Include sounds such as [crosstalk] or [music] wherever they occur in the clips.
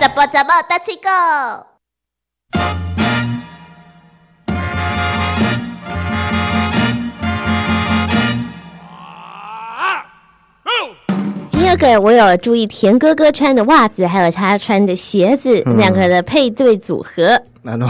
怎么怎么大七狗？今我有注意田哥哥穿的袜子，还有他穿的鞋子，两个人的配对组合。安怎？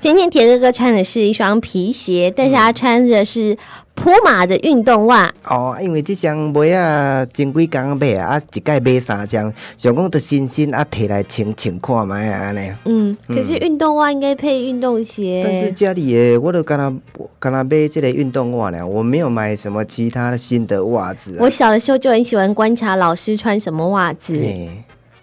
今天田哥哥穿的是一双皮鞋，但是他穿的是普马的运动袜。哦，因为这双袜啊，前几工买啊，啊一届买三双，想讲得新鲜啊，摕来穿穿看卖啊安尼。嗯，可是运动袜应该配运动鞋。但是家里的我都干那干那买这个运动袜呢，我没有买什么其他的新的袜子、啊。我小的时候就很喜欢观察老师穿什么袜子。嘿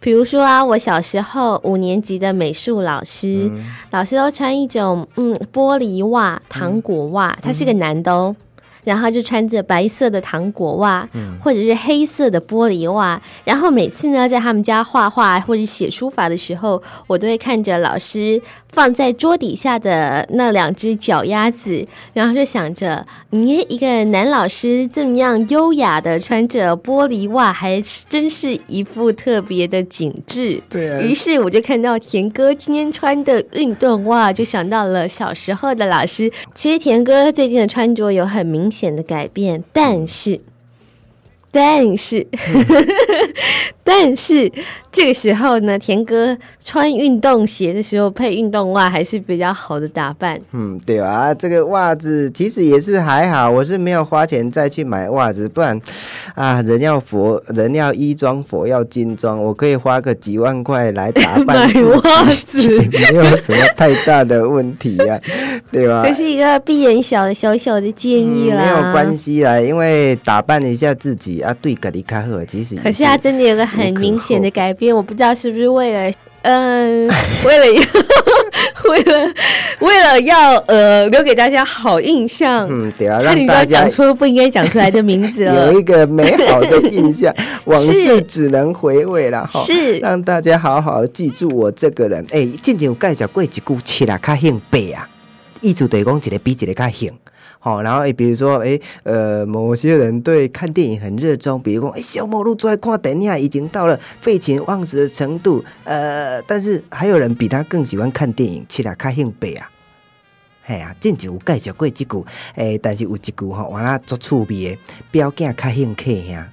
比如说啊，我小时候五年级的美术老师，老师都穿一种嗯玻璃袜、糖果袜，他是个男的哦。然后就穿着白色的糖果袜，或者是黑色的玻璃袜。然后每次呢，在他们家画画或者写书法的时候，我都会看着老师放在桌底下的那两只脚丫子，然后就想着，咦，一个男老师这么样优雅的穿着玻璃袜，还真是一副特别的景致。对啊于是我就看到田哥今天穿的运动袜，就想到了小时候的老师。其实田哥最近的穿着有很明显的改变，但是，但是，[laughs] 但是这个时候呢，田哥穿运动鞋的时候配运动袜还是比较好的打扮。嗯，对啊，这个袜子其实也是还好，我是没有花钱再去买袜子，不然啊，人要佛，人要衣装，佛要金装，我可以花个几万块来打扮 [laughs] 买袜子没有什么太大的问题呀、[laughs] 对吧？这是一个闭眼小的小小的建议啦，嗯没有关。系啦，因为打扮一下自己啊，对家己较好，其实可是他真的有个很明显的改变，我不知道是不是为了，嗯、为了为了为了要 [laughs] 呃留给大家好印象，嗯，对啊，让大家讲出不应该讲出来的名字了有。一个美好的印象，[laughs] 往事只能回味了哈。是让大家好好记住我这个人。哎、静静有介绍过一句“起啦较兴背啊”，意思就是讲一个比一个较兴。好，然后诶，比如说，诶，呃，某些人对看电影很热衷，比如说，诶，小某路最爱看电影已经到了废寝忘食的程度，呃，但是还有人比他更喜欢看电影，七啦较兴白啊。嘿啊，之前有介绍过即句，诶、但是有一句吼，完啦足趣味的，表囝较兴客兄。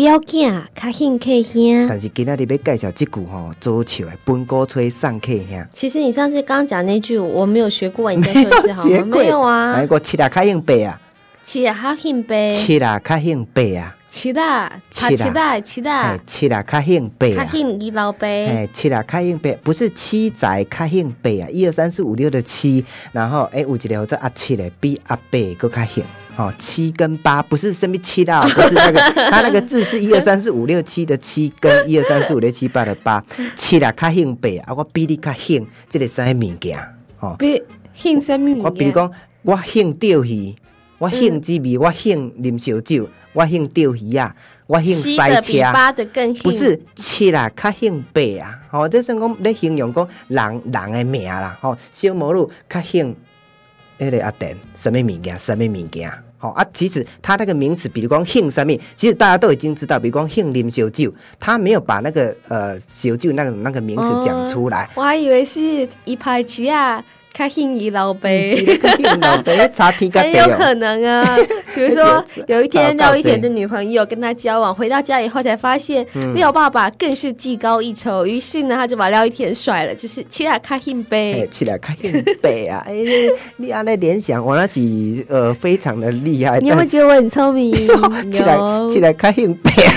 表囝较兴客兄。但是今仔日要介绍即句吼，左笑的本鼓吹送客兄。其实你上次刚刚讲那句我没有学过，你再说一次好吗？没有啊来，个七啊较兴白啊，七啊，较兴白，七啊较兴白啊，七啦，他七啦七啦，七啦哎，，七啦较兴白啊。他兴一老呗。哎，七啦较兴白，不是七仔较兴白啊，一二三四五六的七，然后哎有一个叫阿七的，比阿八更较兴。哦，七跟八不是什么七啦，不是那个，[laughs] 它那个字是一二三四五六七的七，跟一二三四五六七八的八，七啦较兴白啊，我比你较兴，这个啥物件？哦，比兴什么物件？我比如讲，我兴钓鱼，我兴滋味，我兴啉烧酒，我兴钓鱼啊，我兴七赛车。的比八的更，不是七啦，较兴八啊！吼、这算讲咧形容讲人人的名啦。吼、小魔女较兴迄个阿电什么物件，什么物件。好、啊，其实他那个名词，比如讲兴什么，其实大家都已经知道，比如讲兴啉小酒，他没有把那个呃小酒那个那个名词讲出来。我还以为是一排七啊，较兴一老是呗。咧较兴老爸查 [laughs] 天甲地哦。很有可能啊，比如说有一天廖一田的女朋友跟他交往，回到家以后才发现嗯廖爸爸更是技高一筹，于是呢他就把廖一田甩了，就是七啊卡兴哎，呗。起来看很背啊！[laughs] 哎，你安那联想，我那是呃非常的厉害。你有没有觉得我很聪明？起来起来看很背啊！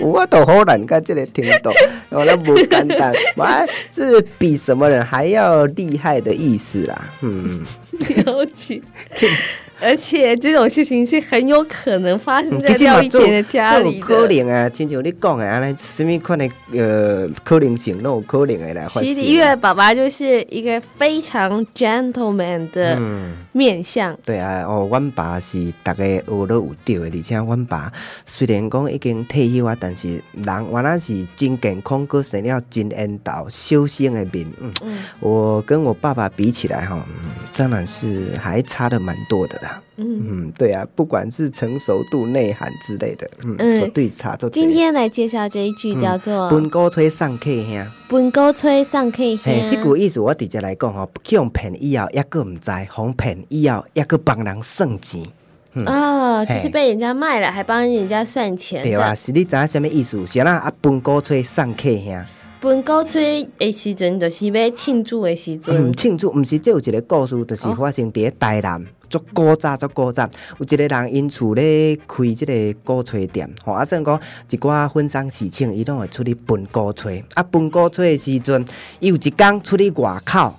[laughs] 我都好难甲这个听懂，我那不简单，完是比什么人还要厉害的意思啦。嗯，[laughs] 了解。而且这种事情是很有可能发生在其实嘛做廖一田的家里可。能啊，亲像你讲的，安尼什么款的呃可能性，都有可能的来发生。其实因为爸爸就是一个非常 gentleman 的嗯。面相，对啊，哦，阮爸是大家学都有对的，而且阮爸虽然讲已经退休啊，但是人原来是真健康，搁生了真缘投修仙的面。嗯，嗯我跟我爸爸比起来哈，嗯，当然是还差的蛮多的啦。嗯。嗯，对啊，不管是成熟度、内涵之类的，嗯，嗯绝对差都。今天来介绍这一句叫做本高吹上客兄，“本高吹上嘿，兄这句意思我直接来讲吼，去用骗以后，抑个毋知，哄骗以后，抑个帮人算钱。”哦，就是被人家卖了，还帮人家算钱对啊，是你知影什么意思？是啦，啊，分高吹送客兄。本高吹的时阵，就是要庆祝的时嗯，阵。庆祝毋是，这有一个故事，就是发生伫台南，足古早足古早，有一个人因厝咧开即个鼓吹店，吼，啊，算讲一寡婚丧喜庆，伊拢会出去分鼓吹，啊，分鼓吹的时阵，伊有一天出去外口。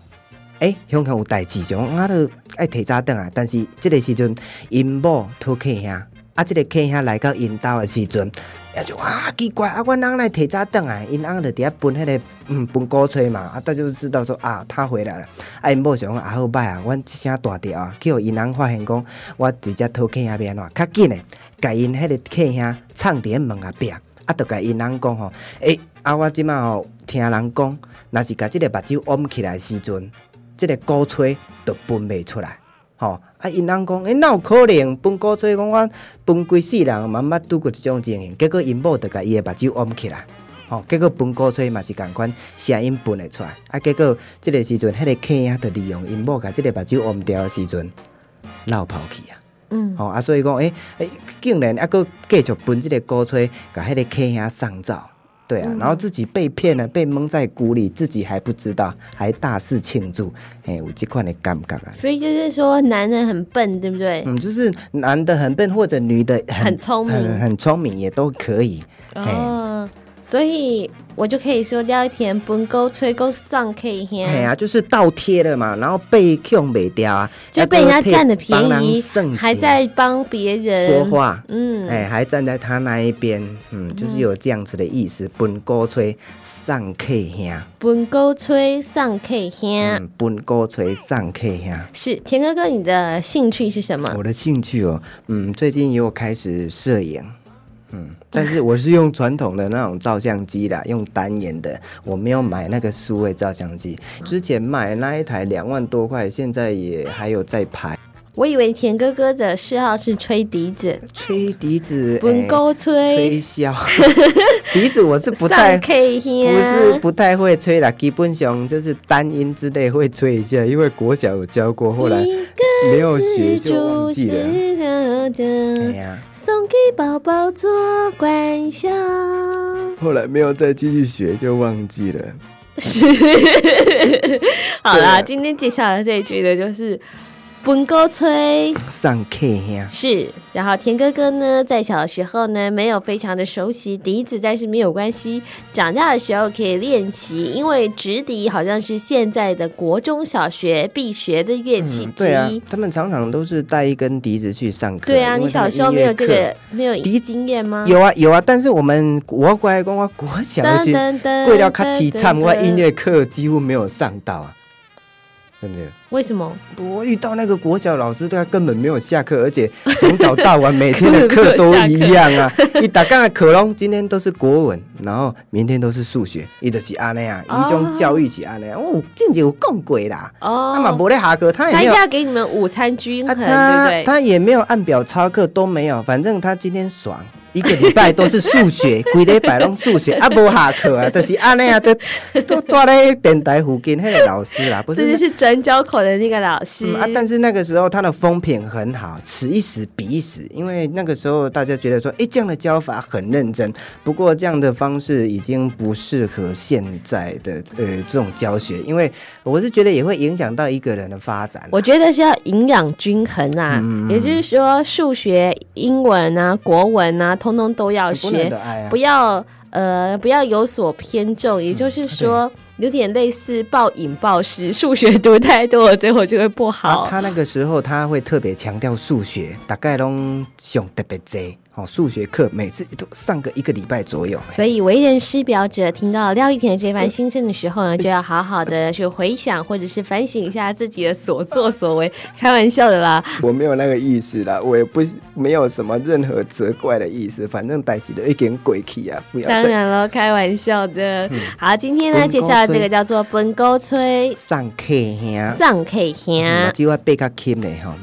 诶，香港有代志，上啊，都爱提早倒来。但是即个时阵，因某讨客兄，啊，即、个客兄来到因兜的时阵，也就啊奇怪啊，阮翁来提早倒来，因翁就伫遐分迄、个嗯分鼓吹嘛，啊，他就知道说啊，他回来了。啊，因某想讲啊好歹啊，阮一声大条啊，叫因翁发现讲，我直接偷客兄要安怎，较紧诶，甲因迄个客兄藏伫门后壁，啊，就甲因翁讲吼，诶、啊，我即马吼听人讲，若是甲即个目睭弯起来的时阵。即个鼓吹就分袂出来，吼、啊！因翁讲，诶、哪有可能分鼓吹？讲我分规世人嘛，毋捌拄过即种情形。结果因某就甲伊的目睭弯起来，吼、结果分鼓吹嘛是共款声音分会出来。啊，结果即个时阵，迄、个客兄就利用因某甲即个目睭弯掉的时阵，落跑去啊！嗯，吼、啊，所以讲，诶、诶、竟然还佫继续分即个鼓吹，甲迄个客兄送走。对啊，然后自己被骗了，被蒙在鼓里，自己还不知道，还大肆庆祝，哎，我这块你敢不敢啊。所以就是说，男人很笨，对不对？嗯，就是男的很笨，或者女的很很聪明很很聪明也都可以。嘿哦，所以我就可以说廖一田本沟吹沟上 K 兄，嘿啊，就是倒贴了嘛，然后被控没掉啊，就被人家占了便宜还在帮别人说，话。嗯，哎、还站在他那一边，嗯，就是有这样子的意思。本鼓吹上客兄，本沟吹上 K 兄。嗯，本哥吹上客兄。是田哥哥，你的兴趣是什么？我的兴趣哦，嗯，最近又开始摄影，嗯，但是我是用传统的那种照相机啦，用单眼的，我没有买那个数位照相机。之前买那一台两万多块，现在也还有在拍。我以为田哥哥的嗜好是吹笛子，吹笛子，本哎沟吹吹箫，[laughs] 笛子我是不上太。不是不太会吹啦，基本上就是单音之类会吹一下，因为国小有教过，后来没有学就忘记了。哎了。呀，送给宝宝做观想。后来没有再继续学，就忘记了。[laughs] 好啦，啊今天介绍的这一句呢，就是本歌吹上课呀，是。然后田哥哥呢，在小的时候呢，没有非常的熟悉笛子，但是没有关系，长大的时候可以练习，因为直笛好像是现在的国中小学必学的乐器之嗯对啊一。，他们常常都是带一根笛子去上课。对啊，你小时候没有这个没有笛经验吗？有啊有啊，但是我们我乖讲我国小的时候，噔为了较凄惨，我音乐课几乎没有上到啊，对不对？为什么？我遇到那个国小老师，他根本没有下课，而且 [laughs] 从早到晚每天的课都一样啊。一打刚的课拢今天都是国文，然后明天都是数学，伊就是安尼啊，哦一种教育是安尼啊。哦，进前有更贵啦，哦，他嘛无咧下课，他也没有他。要给你们午餐均啊，衡，他对不对？他也没有按表操课，都没有，反正他今天爽，一个礼拜都是数学，[laughs] 规礼拜拢数学，啊，无下课啊，[laughs] 就是安尼啊，都都住咧电台附近迄个老师啦，不这是就是转角口的那个老师嗯、啊，但是那个时候他的风评很好，此一时彼一时，因为那个时候大家觉得说，哎，这样的教法很认真。不过这样的方式已经不适合现在的呃这种教学，因为我是觉得也会影响到一个人的发展。我觉得是要营养均衡啊，嗯也就是说数学、英文啊、国文啊，通通都要学不，要呃不要有所偏重。也就是说，有点类似暴饮暴食，数学读太多了，最后就会不好。他那个时候他会特别强调数学，大概拢上特别多。哦，数学课每次都上个一个礼拜左右。所以为人师表者听到廖一田这番心声的时候呢，[laughs] 就要好好的去回想或者是反省一下自己的所作所为。开玩笑的啦，我没有那个意思啦，我也不没有什么任何责怪的意思，反正逮起的一点鬼气啊，不要。当然了，开玩笑的。好，今天呢介绍这个叫做本沟吹上客兄，上客兄，只要背较轻的哈。